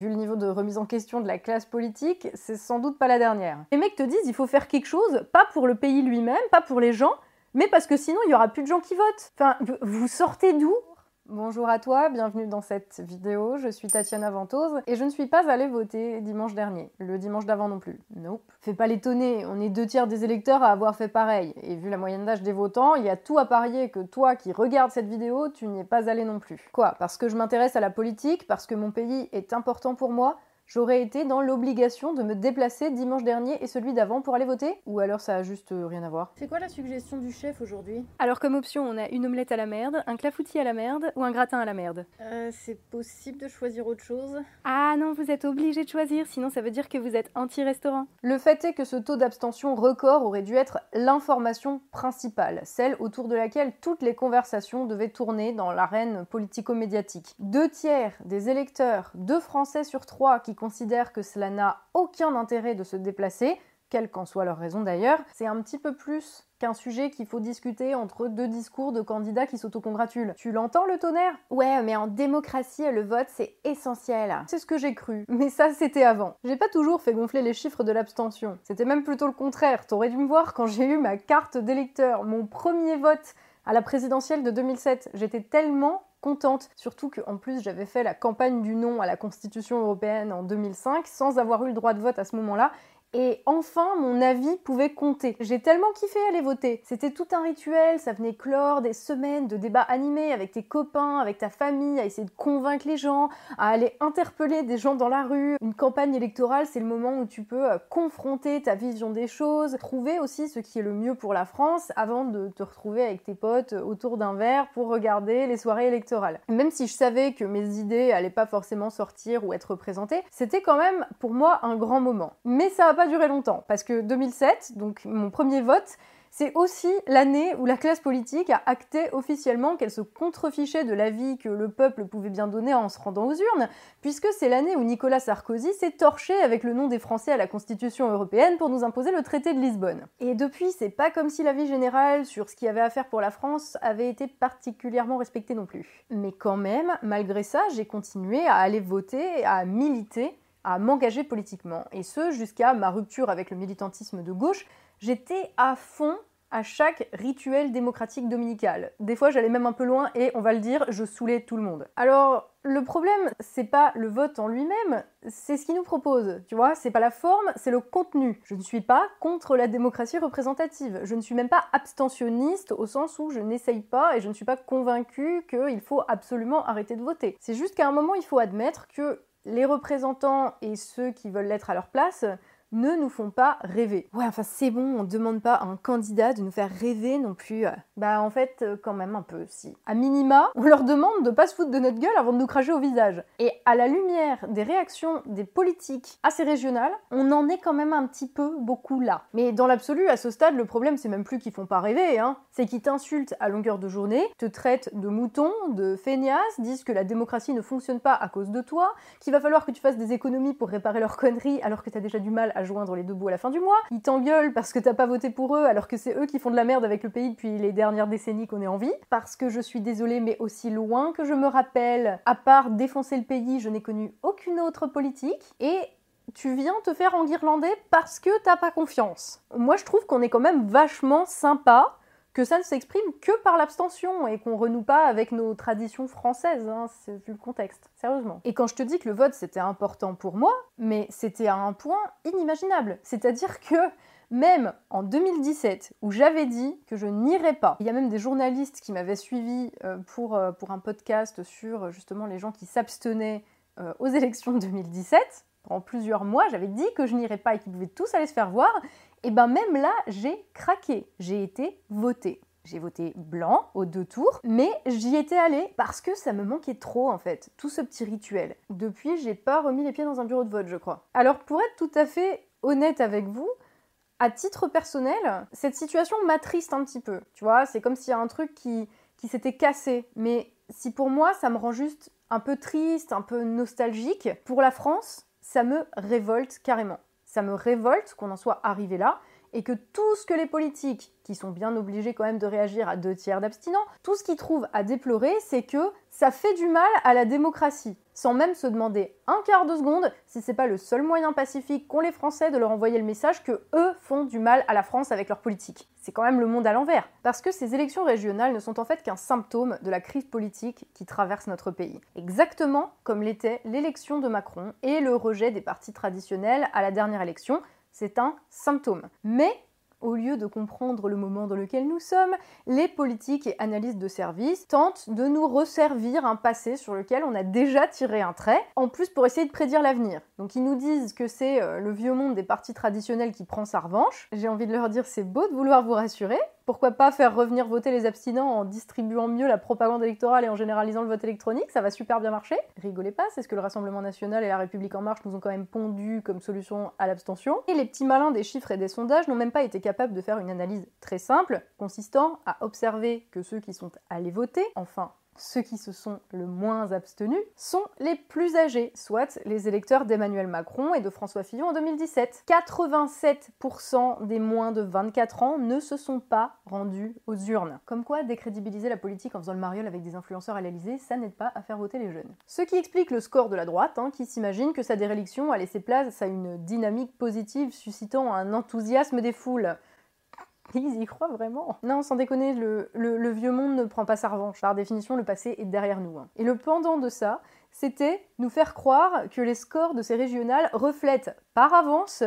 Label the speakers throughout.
Speaker 1: Vu le niveau de remise en question de la classe politique, c'est sans doute pas la dernière. Les mecs te disent il faut faire quelque chose, pas pour le pays lui-même, pas pour les gens, mais parce que sinon il y aura plus de gens qui votent. Enfin, vous sortez d'où? Bonjour à toi, bienvenue dans cette vidéo. Je suis Tatiana Ventose et je ne suis pas allée voter dimanche dernier, le dimanche d'avant non plus. Nope. Fais pas l'étonner, on est deux tiers des électeurs à avoir fait pareil. Et vu la moyenne d'âge des votants, il y a tout à parier que toi qui regardes cette vidéo, tu n'y es pas allé non plus. Quoi? Parce que je m'intéresse à la politique, parce que mon pays est important pour moi, j'aurais été dans l'obligation de me déplacer dimanche dernier et celui d'avant pour aller voter? Ou alors ça a juste euh, rien à voir?
Speaker 2: C'est quoi la suggestion du chef aujourd'hui?
Speaker 1: Alors comme option, on a une omelette à la merde, un clafoutis à la merde ou un gratin à la merde.
Speaker 2: Euh, c'est possible de choisir autre chose?
Speaker 1: Ah non, vous êtes obligé de choisir, sinon ça veut dire que vous êtes anti-restaurant. Le fait est que ce taux d'abstention record aurait dû être l'information principale, celle autour de laquelle toutes les conversations devaient tourner dans l'arène politico-médiatique. Deux tiers des électeurs, deux Français sur trois qui considèrent que cela n'a aucun intérêt de se déplacer, quelle qu'en soit leur raison d'ailleurs, c'est un petit peu plus qu'un sujet qu'il faut discuter entre deux discours de candidats qui s'autocongratulent. Tu l'entends le tonnerre? Ouais, mais en démocratie, le vote, c'est essentiel. C'est ce que j'ai cru. Mais ça, c'était avant. J'ai pas toujours fait gonfler les chiffres de l'abstention. C'était même plutôt le contraire. T'aurais dû me voir quand j'ai eu ma carte d'électeur, mon premier vote à la présidentielle de 2007. J'étais tellement contente, surtout qu'en plus j'avais fait la campagne du non à la Constitution européenne en 2005 sans avoir eu le droit de vote à ce moment-là et enfin, mon avis pouvait compter. J'ai tellement kiffé aller voter. C'était tout un rituel, ça venait clore des semaines de débats animés avec tes copains, avec ta famille, à essayer de convaincre les gens, à aller interpeller des gens dans la rue. Une campagne électorale, c'est le moment où tu peux euh, confronter ta vision des choses, trouver aussi ce qui est le mieux pour la France avant de te retrouver avec tes potes autour d'un verre pour regarder les soirées électorales. Même si je savais que mes idées allaient pas forcément sortir ou être représentées, c'était quand même pour moi un grand moment. Pas duré longtemps, parce que 2007, donc mon premier vote, c'est aussi l'année où la classe politique a acté officiellement qu'elle se contrefichait de l'avis que le peuple pouvait bien donner en se rendant aux urnes, puisque c'est l'année où Nicolas Sarkozy s'est torché avec le nom des Français à la Constitution européenne pour nous imposer le traité de Lisbonne. Et depuis, c'est pas comme si l'avis général sur ce qu'il y avait à faire pour la France avait été particulièrement respecté non plus. Mais quand même, malgré ça, j'ai continué à aller voter, à militer à m'engager politiquement. Et ce, jusqu'à ma rupture avec le militantisme de gauche, j'étais à fond à chaque rituel démocratique dominical. Des fois, j'allais même un peu loin et, on va le dire, je saoulais tout le monde. Alors, le problème, c'est pas le vote en lui-même, c'est ce qu'il nous propose. Tu vois, c'est pas la forme, c'est le contenu. Je ne suis pas contre la démocratie représentative. Je ne suis même pas abstentionniste au sens où je n'essaye pas et je ne suis pas convaincue qu'il faut absolument arrêter de voter. C'est juste qu'à un moment, il faut admettre que les représentants et ceux qui veulent l'être à leur place ne nous font pas rêver. Ouais, enfin c'est bon, on demande pas à un candidat de nous faire rêver non plus. Bah en fait, euh, quand même un peu, si. À minima, on leur demande de pas se foutre de notre gueule avant de nous cracher au visage. Et à la lumière des réactions des politiques assez régionales, on en est quand même un petit peu beaucoup là. Mais dans l'absolu, à ce stade, le problème c'est même plus qu'ils font pas rêver, hein. C'est qu'ils t'insultent à longueur de journée, te traitent de mouton, de feignasse, disent que la démocratie ne fonctionne pas à cause de toi, qu'il va falloir que tu fasses des économies pour réparer leurs conneries alors que t'as déjà du mal joindre les deux bouts à la fin du mois. Ils t'engueulent parce que t'as pas voté pour eux alors que c'est eux qui font de la merde avec le pays depuis les dernières décennies qu'on est en vie. Parce que je suis désolée, mais aussi loin que je me rappelle, à part défoncer le pays, je n'ai connu aucune autre politique. Et tu viens te faire enguirlander parce que t'as pas confiance. Moi, je trouve qu'on est quand même vachement sympa que ça ne s'exprime que par l'abstention et qu'on renoue pas avec nos traditions françaises, hein, vu le contexte, sérieusement. Et quand je te dis que le vote c'était important pour moi, mais c'était à un point inimaginable. C'est-à-dire que même en 2017, où j'avais dit que je n'irais pas, il y a même des journalistes qui m'avaient suivi euh, pour, euh, pour un podcast sur justement les gens qui s'abstenaient euh, aux élections de 2017. En plusieurs mois, j'avais dit que je n'irais pas et qu'ils pouvaient tous aller se faire voir. Et ben même là, j'ai craqué. J'ai été votée. J'ai voté blanc aux deux tours, mais j'y étais allée parce que ça me manquait trop en fait, tout ce petit rituel. Depuis, j'ai pas remis les pieds dans un bureau de vote, je crois. Alors pour être tout à fait honnête avec vous, à titre personnel, cette situation m'attriste un petit peu. Tu vois, c'est comme s'il y a un truc qui, qui s'était cassé. Mais si pour moi, ça me rend juste un peu triste, un peu nostalgique, pour la France, ça me révolte carrément. Ça me révolte qu'on en soit arrivé là et que tout ce que les politiques, qui sont bien obligés quand même de réagir à deux tiers d'abstinents, tout ce qu'ils trouvent à déplorer, c'est que ça fait du mal à la démocratie. Sans même se demander un quart de seconde si c'est pas le seul moyen pacifique qu'ont les Français de leur envoyer le message que eux font du mal à la France avec leur politique. C'est quand même le monde à l'envers. Parce que ces élections régionales ne sont en fait qu'un symptôme de la crise politique qui traverse notre pays. Exactement comme l'était l'élection de Macron et le rejet des partis traditionnels à la dernière élection, c'est un symptôme. Mais au lieu de comprendre le moment dans lequel nous sommes, les politiques et analystes de service tentent de nous resservir un passé sur lequel on a déjà tiré un trait, en plus pour essayer de prédire l'avenir. Donc ils nous disent que c'est euh, le vieux monde des partis traditionnels qui prend sa revanche. J'ai envie de leur dire c'est beau de vouloir vous rassurer, pourquoi pas faire revenir voter les abstinents en distribuant mieux la propagande électorale et en généralisant le vote électronique Ça va super bien marcher. Rigolez pas, c'est ce que le Rassemblement national et la République en marche nous ont quand même pondu comme solution à l'abstention. Et les petits malins des chiffres et des sondages n'ont même pas été capables de faire une analyse très simple, consistant à observer que ceux qui sont allés voter, enfin ceux qui se sont le moins abstenus, sont les plus âgés, soit les électeurs d'Emmanuel Macron et de François Fillon en 2017. 87% des moins de 24 ans ne se sont pas rendus aux urnes. Comme quoi, décrédibiliser la politique en faisant le mariole avec des influenceurs à l'Elysée, ça n'aide pas à faire voter les jeunes. Ce qui explique le score de la droite, hein, qui s'imagine que sa déréliction a laissé place à une dynamique positive suscitant un enthousiasme des foules. Ils y croient vraiment. Non, sans déconner, le, vieux monde ne prend pas sa revanche. Par définition, le passé est derrière nous. Hein. Et le pendant de ça, c'était nous faire croire que les scores de ces régionales reflètent par avance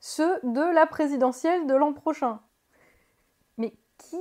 Speaker 1: ceux de la présidentielle de l'an prochain. Mais qui,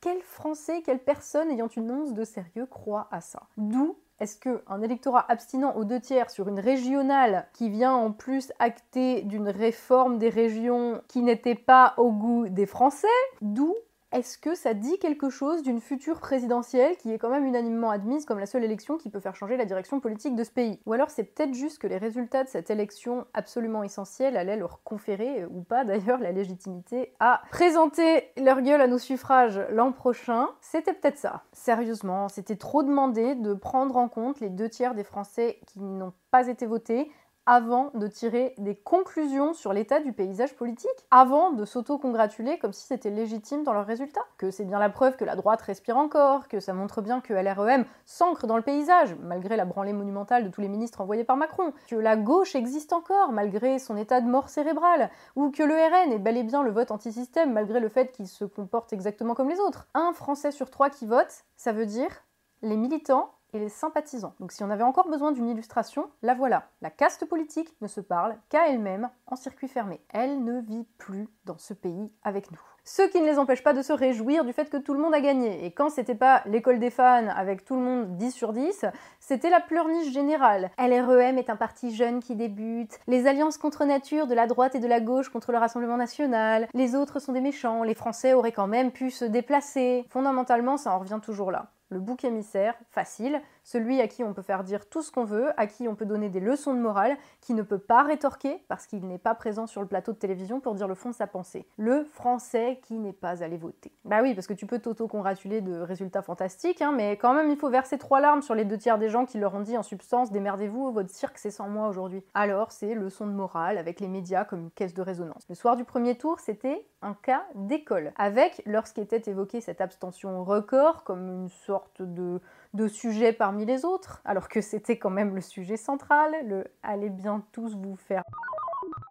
Speaker 1: quel Français, quelle personne ayant une once de sérieux croit à ça? D'où est-ce qu'un électorat abstinent aux deux tiers sur une régionale qui vient en plus acter d'une réforme des régions qui n'était pas au goût des Français, d'où est-ce que ça dit quelque chose d'une future présidentielle qui est quand même unanimement admise comme la seule élection qui peut faire changer la direction politique de ce pays? Ou alors c'est peut-être juste que les résultats de cette élection absolument essentielle allaient leur conférer, euh, ou pas d'ailleurs, la légitimité à présenter leur gueule à nos suffrages l'an prochain? C'était peut-être ça. Sérieusement, c'était trop demandé de prendre en compte les deux tiers des Français qui n'ont pas été votés avant de tirer des conclusions sur l'état du paysage politique, avant de s'auto-congratuler comme si c'était légitime dans leurs résultats, que c'est bien la preuve que la droite respire encore, que ça montre bien que LREM s'ancre dans le paysage, malgré la branlée monumentale de tous les ministres envoyés par Macron, que la gauche existe encore, malgré son état de mort cérébrale, ou que le RN est bel et bien le vote anti-système, malgré le fait qu'il se comporte exactement comme les autres. Un Français sur trois qui vote, ça veut dire les militants et les sympathisants. Donc si on avait encore besoin d'une illustration, la voilà. La caste politique ne se parle qu'à elle-même en circuit fermé. Elle ne vit plus dans ce pays avec nous. Ce qui ne les empêche pas de se réjouir du fait que tout le monde a gagné. Et quand c'était pas l'école des fans avec tout le monde 10 sur 10, c'était la pleurniche générale. LREM est un parti jeune qui débute, les alliances contre nature de la droite et de la gauche contre le Rassemblement national, les autres sont des méchants, les Français auraient quand même pu se déplacer. Fondamentalement, ça en revient toujours là le bouc émissaire, facile, celui à qui on peut faire dire tout ce qu'on veut, à qui on peut donner des leçons de morale, qui ne peut pas rétorquer parce qu'il n'est pas présent sur le plateau de télévision pour dire le fond de sa pensée. Le français qui n'est pas allé voter. Bah oui, parce que tu peux t'auto-congratuler de résultats fantastiques, hein, mais quand même il faut verser trois larmes sur les deux tiers des gens qui leur ont dit en substance démerdez-vous, votre cirque c'est sans moi aujourd'hui. Alors c'est leçon de morale avec les médias comme une caisse de résonance. Le soir du premier tour, c'était un cas d'école, avec, lorsqu'était évoqué cette abstention record comme une sorte de de sujets les autres, alors que c'était quand même le sujet central, le allez bien tous vous faire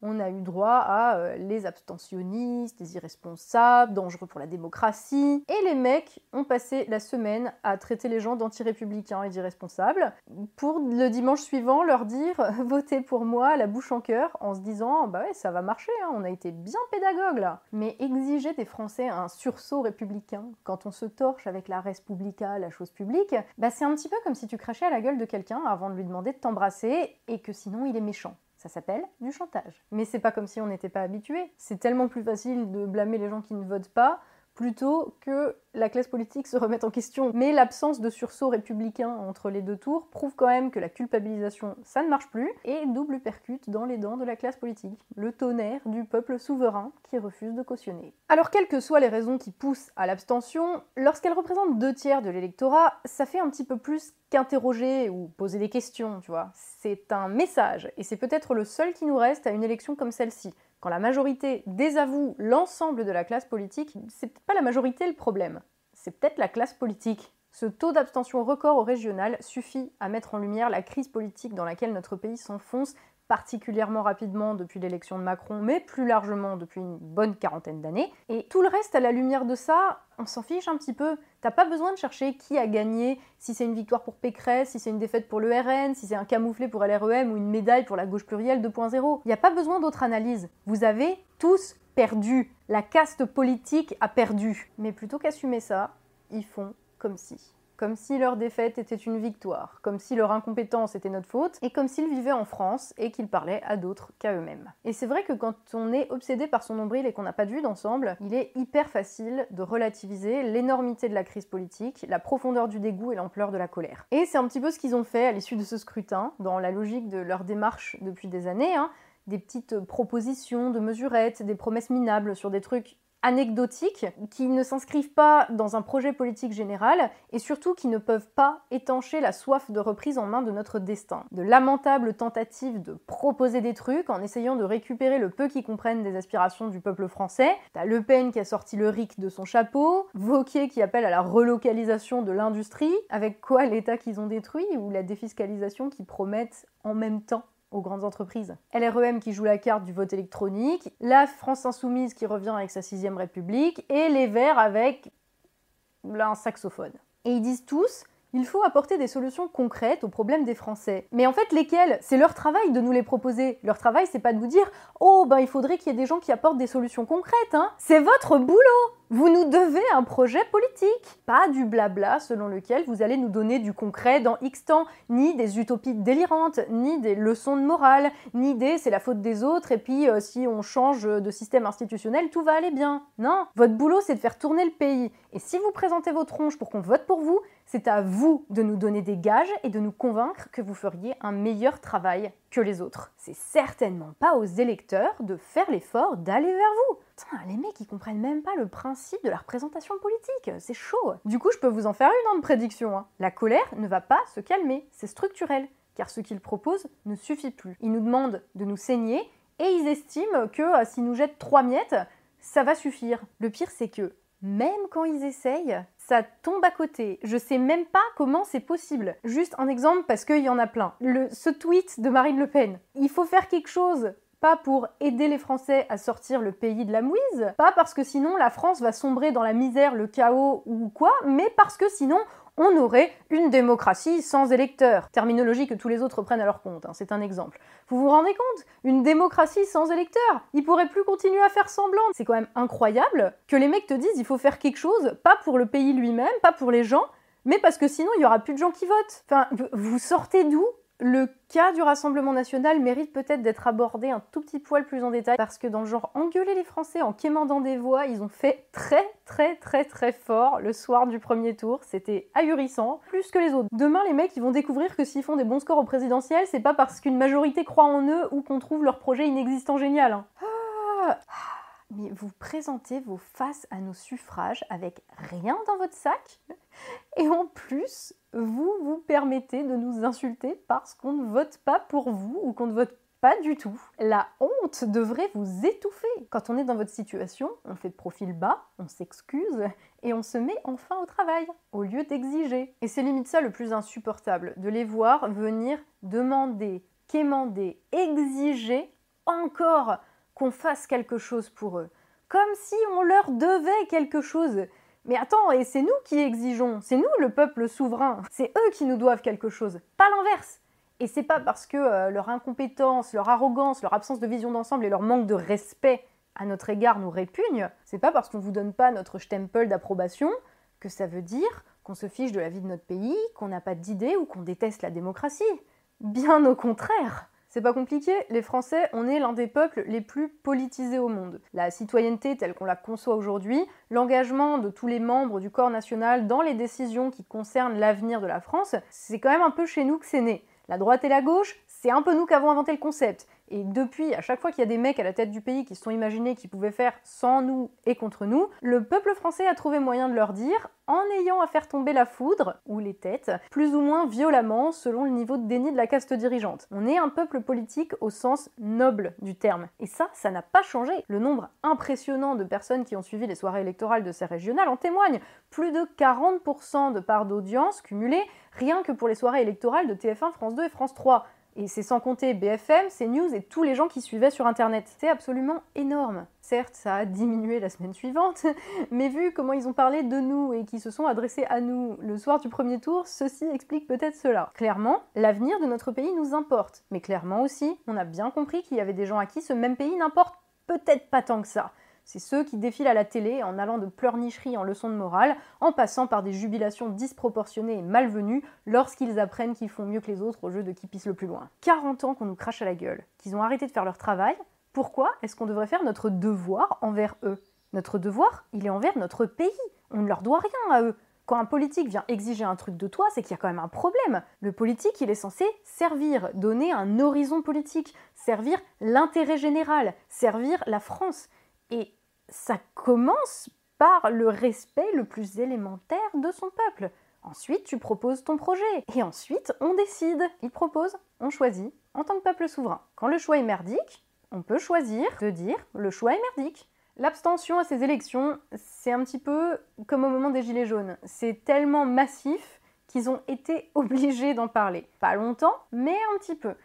Speaker 1: on a eu droit à euh, les abstentionnistes, les irresponsables, dangereux pour la démocratie. Et les mecs ont passé la semaine à traiter les gens d'anti-républicains et d'irresponsables pour le dimanche suivant leur dire votez pour moi la bouche en cœur en se disant bah ouais ça va marcher, hein, on a été bien pédagogue là. Mais exiger des Français un sursaut républicain quand on se torche avec la Respublica, la chose publique, bah c'est un petit peu comme si tu crachais à la gueule de quelqu'un avant de lui demander de t'embrasser et que sinon il est méchant. Ça s'appelle du chantage. Mais c'est pas comme si on n'était pas habitué. C'est tellement plus facile de blâmer les gens qui ne votent pas plutôt que la classe politique se remette en question. Mais l'absence de sursaut républicain entre les deux tours prouve quand même que la culpabilisation, ça ne marche plus, et double percute dans les dents de la classe politique, le tonnerre du peuple souverain qui refuse de cautionner. Alors quelles que soient les raisons qui poussent à l'abstention, lorsqu'elle représente deux tiers de l'électorat, ça fait un petit peu plus qu'interroger ou poser des questions, tu vois. C'est un message, et c'est peut-être le seul qui nous reste à une élection comme celle-ci quand la majorité désavoue l'ensemble de la classe politique, c'est peut-être pas la majorité le problème, c'est peut-être la classe politique. Ce taux d'abstention record au régional suffit à mettre en lumière la crise politique dans laquelle notre pays s'enfonce particulièrement rapidement depuis l'élection de Macron, mais plus largement depuis une bonne quarantaine d'années. Et tout le reste, à la lumière de ça, on s'en fiche un petit peu. T'as pas besoin de chercher qui a gagné, si c'est une victoire pour Pécresse, si c'est une défaite pour le RN, si c'est un camouflé pour LREM ou une médaille pour la gauche plurielle 2.0. Il a pas besoin d'autre analyse. Vous avez tous perdu. La caste politique a perdu. Mais plutôt qu'assumer ça, ils font comme si comme si leur défaite était une victoire, comme si leur incompétence était notre faute, et comme s'ils vivaient en France et qu'ils parlaient à d'autres qu'à eux-mêmes. Et c'est vrai que quand on est obsédé par son nombril et qu'on n'a pas de d'ensemble, il est hyper facile de relativiser l'énormité de la crise politique, la profondeur du dégoût et l'ampleur de la colère. Et c'est un petit peu ce qu'ils ont fait à l'issue de ce scrutin, dans la logique de leur démarche depuis des années, hein, des petites propositions de mesurettes, des promesses minables sur des trucs anecdotiques qui ne s'inscrivent pas dans un projet politique général et surtout qui ne peuvent pas étancher la soif de reprise en main de notre destin. De lamentables tentatives de proposer des trucs en essayant de récupérer le peu qui comprennent des aspirations du peuple français. T'as Le Pen qui a sorti le RIC de son chapeau, Vauquier qui appelle à la relocalisation de l'industrie, avec quoi l'État qu'ils ont détruit ou la défiscalisation qu'ils promettent en même temps? Aux grandes entreprises. LREM qui joue la carte du vote électronique, la France Insoumise qui revient avec sa sixième République, et les Verts avec un saxophone. Et ils disent tous il faut apporter des solutions concrètes aux problèmes des Français. Mais en fait, lesquelles? C'est leur travail de nous les proposer. Leur travail, c'est pas de nous dire Oh, ben il faudrait qu'il y ait des gens qui apportent des solutions concrètes, hein C'est votre boulot vous nous devez un projet politique, pas du blabla selon lequel vous allez nous donner du concret dans X temps, ni des utopies délirantes, ni des leçons de morale, ni des c'est la faute des autres et puis euh, si on change de système institutionnel, tout va aller bien. Non, votre boulot c'est de faire tourner le pays. Et si vous présentez vos tronches pour qu'on vote pour vous, c'est à vous de nous donner des gages et de nous convaincre que vous feriez un meilleur travail que les autres. C'est certainement pas aux électeurs de faire l'effort d'aller vers vous. Les mecs, ils comprennent même pas le principe de la représentation politique. C'est chaud. Du coup, je peux vous en faire une en prédiction. Hein. La colère ne va pas se calmer. C'est structurel. Car ce qu'ils proposent ne suffit plus. Ils nous demandent de nous saigner et ils estiment que euh, s'ils nous jettent trois miettes, ça va suffire. Le pire, c'est que même quand ils essayent, ça tombe à côté. Je sais même pas comment c'est possible. Juste un exemple parce qu'il y en a plein. Le, ce tweet de Marine Le Pen. Il faut faire quelque chose pas pour aider les Français à sortir le pays de la mouise, pas parce que sinon la France va sombrer dans la misère, le chaos ou quoi, mais parce que sinon on aurait une démocratie sans électeurs. Terminologie que tous les autres prennent à leur compte, hein, c'est un exemple. Vous vous rendez compte? Une démocratie sans électeurs? Ils pourraient plus continuer à faire semblant. C'est quand même incroyable que les mecs te disent il faut faire quelque chose, pas pour le pays lui-même, pas pour les gens, mais parce que sinon il y aura plus de gens qui votent. Enfin, vous sortez d'où? Le cas du Rassemblement national mérite peut-être d'être abordé un tout petit poil plus en détail parce que dans le genre engueuler les Français en quémandant des voix, ils ont fait très très très très fort le soir du premier tour. C'était ahurissant, plus que les autres. Demain, les mecs, ils vont découvrir que s'ils font des bons scores au présidentiel, c'est pas parce qu'une majorité croit en eux ou qu'on trouve leur projet inexistant génial. Hein. Ah mais vous présentez vos faces à nos suffrages avec rien dans votre sac? Et en plus, vous vous permettez de nous insulter parce qu'on ne vote pas pour vous ou qu'on ne vote pas du tout. La honte devrait vous étouffer. Quand on est dans votre situation, on fait de profil bas, on s'excuse et on se met enfin au travail au lieu d'exiger. Et c'est limite ça le plus insupportable, de les voir venir demander, quémander, exiger encore qu'on fasse quelque chose pour eux. Comme si on leur devait quelque chose. Mais attends, et c'est nous qui exigeons, c'est nous le peuple souverain, c'est eux qui nous doivent quelque chose, pas l'inverse. Et c'est pas parce que euh, leur incompétence, leur arrogance, leur absence de vision d'ensemble et leur manque de respect à notre égard nous répugnent, c'est pas parce qu'on vous donne pas notre stempel d'approbation que ça veut dire qu'on se fiche de la vie de notre pays, qu'on n'a pas d'idées ou qu'on déteste la démocratie. Bien au contraire. C'est pas compliqué, les Français, on est l'un des peuples les plus politisés au monde. La citoyenneté telle qu'on la conçoit aujourd'hui, l'engagement de tous les membres du corps national dans les décisions qui concernent l'avenir de la France, c'est quand même un peu chez nous que c'est né. La droite et la gauche, c'est un peu nous qui avons inventé le concept. Et depuis, à chaque fois qu'il y a des mecs à la tête du pays qui se sont imaginés qu'ils pouvaient faire sans nous et contre nous, le peuple français a trouvé moyen de leur dire, en ayant à faire tomber la foudre, ou les têtes, plus ou moins violemment selon le niveau de déni de la caste dirigeante. On est un peuple politique au sens noble du terme. Et ça, ça n'a pas changé. Le nombre impressionnant de personnes qui ont suivi les soirées électorales de ces régionales en témoigne. Plus de 40% de part d'audience cumulée, rien que pour les soirées électorales de TF1, France 2 et France 3. Et c'est sans compter BFM, CNews et tous les gens qui suivaient sur Internet. C'est absolument énorme. Certes, ça a diminué la semaine suivante, mais vu comment ils ont parlé de nous et qui se sont adressés à nous le soir du premier tour, ceci explique peut-être cela. Clairement, l'avenir de notre pays nous importe. Mais clairement aussi, on a bien compris qu'il y avait des gens à qui ce même pays n'importe peut-être pas tant que ça. C'est ceux qui défilent à la télé en allant de pleurnicherie en leçons de morale, en passant par des jubilations disproportionnées et malvenues lorsqu'ils apprennent qu'ils font mieux que les autres au jeu de qui pisse le plus loin. 40 ans qu'on nous crache à la gueule, qu'ils ont arrêté de faire leur travail, pourquoi est-ce qu'on devrait faire notre devoir envers eux? Notre devoir, il est envers notre pays. On ne leur doit rien à eux. Quand un politique vient exiger un truc de toi, c'est qu'il y a quand même un problème. Le politique, il est censé servir, donner un horizon politique, servir l'intérêt général, servir la France. Et ça commence par le respect le plus élémentaire de son peuple. Ensuite, tu proposes ton projet. Et ensuite, on décide. Il propose, on choisit, en tant que peuple souverain. Quand le choix est merdique, on peut choisir de dire le choix est merdique. L'abstention à ces élections, c'est un petit peu comme au moment des Gilets jaunes. C'est tellement massif qu'ils ont été obligés d'en parler. Pas longtemps, mais un petit peu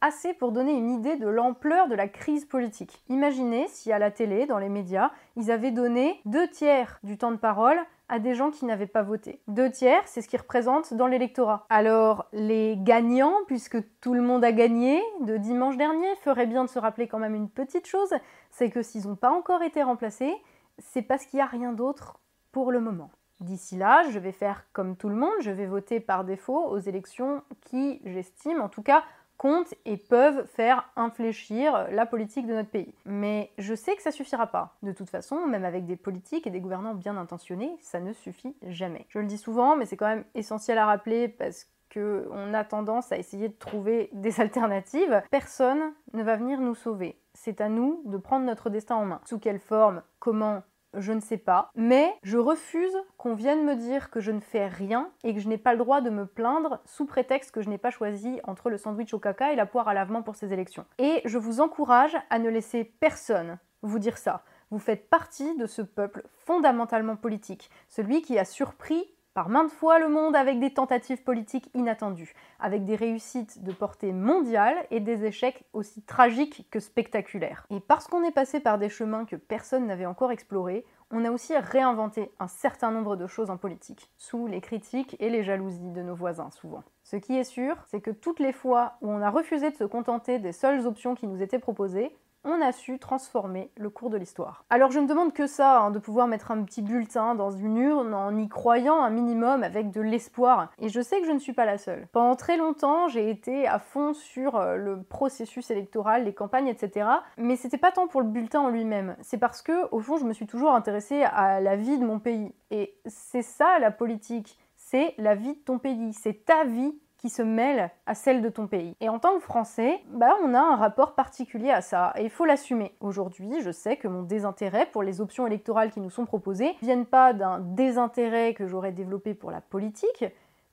Speaker 1: assez pour donner une idée de l'ampleur de la crise politique. Imaginez si à la télé, dans les médias, ils avaient donné deux tiers du temps de parole à des gens qui n'avaient pas voté. Deux tiers, c'est ce qui représente dans l'électorat. Alors, les gagnants, puisque tout le monde a gagné de dimanche dernier, feraient bien de se rappeler quand même une petite chose, c'est que s'ils n'ont pas encore été remplacés, c'est parce qu'il n'y a rien d'autre pour le moment. D'ici là, je vais faire comme tout le monde, je vais voter par défaut aux élections qui, j'estime, en tout cas, comptent et peuvent faire infléchir la politique de notre pays. Mais je sais que ça suffira pas. De toute façon, même avec des politiques et des gouvernants bien intentionnés, ça ne suffit jamais. Je le dis souvent, mais c'est quand même essentiel à rappeler parce qu'on a tendance à essayer de trouver des alternatives. Personne ne va venir nous sauver. C'est à nous de prendre notre destin en main. Sous quelle forme, comment, je ne sais pas. Mais je refuse qu'on vienne me dire que je ne fais rien et que je n'ai pas le droit de me plaindre sous prétexte que je n'ai pas choisi entre le sandwich au caca et la poire à lavement pour ces élections. Et je vous encourage à ne laisser personne vous dire ça. Vous faites partie de ce peuple fondamentalement politique, celui qui a surpris par maintes fois le monde avec des tentatives politiques inattendues, avec des réussites de portée mondiale et des échecs aussi tragiques que spectaculaires. Et parce qu'on est passé par des chemins que personne n'avait encore explorés, on a aussi réinventé un certain nombre de choses en politique, sous les critiques et les jalousies de nos voisins souvent. Ce qui est sûr, c'est que toutes les fois où on a refusé de se contenter des seules options qui nous étaient proposées, on a su transformer le cours de l'histoire. Alors je ne demande que ça, hein, de pouvoir mettre un petit bulletin dans une urne en y croyant un minimum avec de l'espoir. Et je sais que je ne suis pas la seule. Pendant très longtemps, j'ai été à fond sur euh, le processus électoral, les campagnes, etc. Mais c'était pas tant pour le bulletin en lui-même. C'est parce que, au fond, je me suis toujours intéressée à la vie de mon pays. Et c'est ça la politique. C'est la vie de ton pays. C'est ta vie qui se mêle à celle de ton pays. Et en tant que Français, bah, on a un rapport particulier à ça, et il faut l'assumer. Aujourd'hui, je sais que mon désintérêt pour les options électorales qui nous sont proposées viennent pas d'un désintérêt que j'aurais développé pour la politique,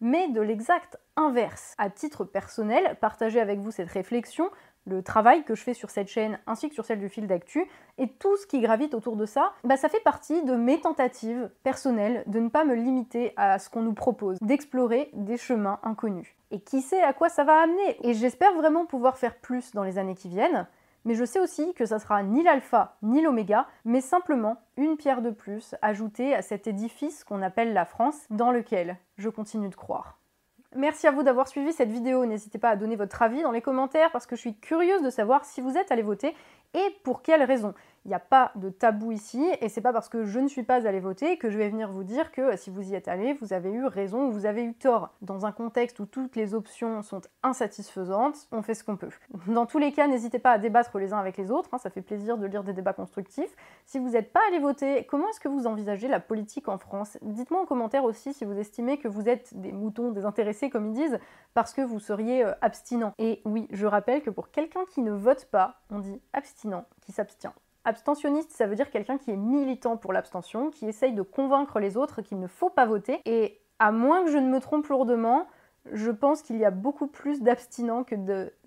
Speaker 1: mais de l'exact inverse. À titre personnel, partager avec vous cette réflexion le travail que je fais sur cette chaîne ainsi que sur celle du fil d'actu et tout ce qui gravite autour de ça, bah ça fait partie de mes tentatives personnelles de ne pas me limiter à ce qu'on nous propose, d'explorer des chemins inconnus. Et qui sait à quoi ça va amener Et j'espère vraiment pouvoir faire plus dans les années qui viennent, mais je sais aussi que ça sera ni l'alpha ni l'oméga, mais simplement une pierre de plus ajoutée à cet édifice qu'on appelle la France, dans lequel je continue de croire. Merci à vous d'avoir suivi cette vidéo. N'hésitez pas à donner votre avis dans les commentaires parce que je suis curieuse de savoir si vous êtes allé voter et pour quelles raisons. Il n'y a pas de tabou ici, et c'est pas parce que je ne suis pas allée voter que je vais venir vous dire que si vous y êtes allé, vous avez eu raison ou vous avez eu tort. Dans un contexte où toutes les options sont insatisfaisantes, on fait ce qu'on peut. Dans tous les cas, n'hésitez pas à débattre les uns avec les autres, hein, ça fait plaisir de lire des débats constructifs. Si vous n'êtes pas allé voter, comment est-ce que vous envisagez la politique en France? Dites-moi en commentaire aussi si vous estimez que vous êtes des moutons désintéressés, comme ils disent, parce que vous seriez euh, abstinent. Et oui, je rappelle que pour quelqu'un qui ne vote pas, on dit abstinent, qui s'abstient. Abstentionniste, ça veut dire quelqu'un qui est militant pour l'abstention, qui essaye de convaincre les autres qu'il ne faut pas voter. Et à moins que je ne me trompe lourdement, je pense qu'il y a beaucoup plus d'abstinents que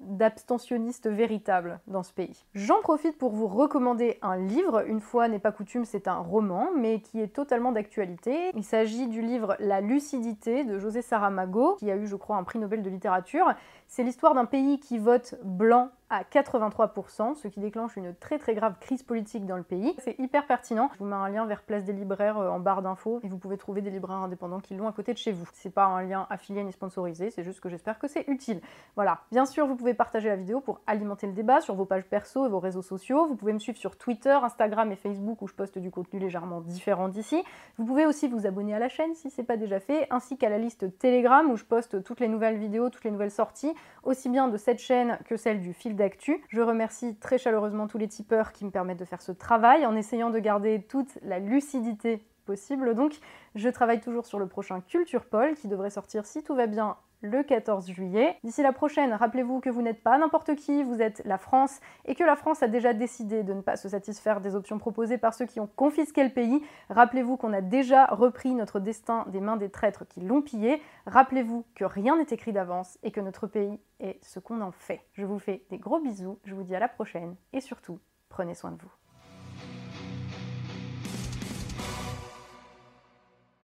Speaker 1: d'abstentionnistes véritables dans ce pays. J'en profite pour vous recommander un livre, une fois n'est pas coutume, c'est un roman, mais qui est totalement d'actualité. Il s'agit du livre La lucidité de José Saramago, qui a eu, je crois, un prix Nobel de littérature. C'est l'histoire d'un pays qui vote blanc à 83%, ce qui déclenche une très très grave crise politique dans le pays. C'est hyper pertinent. Je vous mets un lien vers Place des libraires euh, en barre d'infos et vous pouvez trouver des libraires indépendants qui l'ont à côté de chez vous. C'est pas un lien affilié ni sponsorisé, c'est juste que j'espère que c'est utile. Voilà. Bien sûr, vous pouvez partager la vidéo pour alimenter le débat sur vos pages perso et vos réseaux sociaux. Vous pouvez me suivre sur Twitter, Instagram et Facebook où je poste du contenu légèrement différent d'ici. Vous pouvez aussi vous abonner à la chaîne si c'est pas déjà fait, ainsi qu'à la liste Telegram où je poste toutes les nouvelles vidéos, toutes les nouvelles sorties, aussi bien de cette chaîne que celle du d'actu. Je remercie très chaleureusement tous les tipeurs qui me permettent de faire ce travail en essayant de garder toute la lucidité possible. Donc, je travaille toujours sur le prochain Culture Paul qui devrait sortir si tout va bien le 14 juillet. D'ici la prochaine, rappelez-vous que vous n'êtes pas n'importe qui, vous êtes la France et que la France a déjà décidé de ne pas se satisfaire des options proposées par ceux qui ont confisqué le pays. Rappelez-vous qu'on a déjà repris notre destin des mains des traîtres qui l'ont pillé. Rappelez-vous que rien n'est écrit d'avance et que notre pays est ce qu'on en fait. Je vous fais des gros bisous, je vous dis à la prochaine et surtout, prenez soin de vous.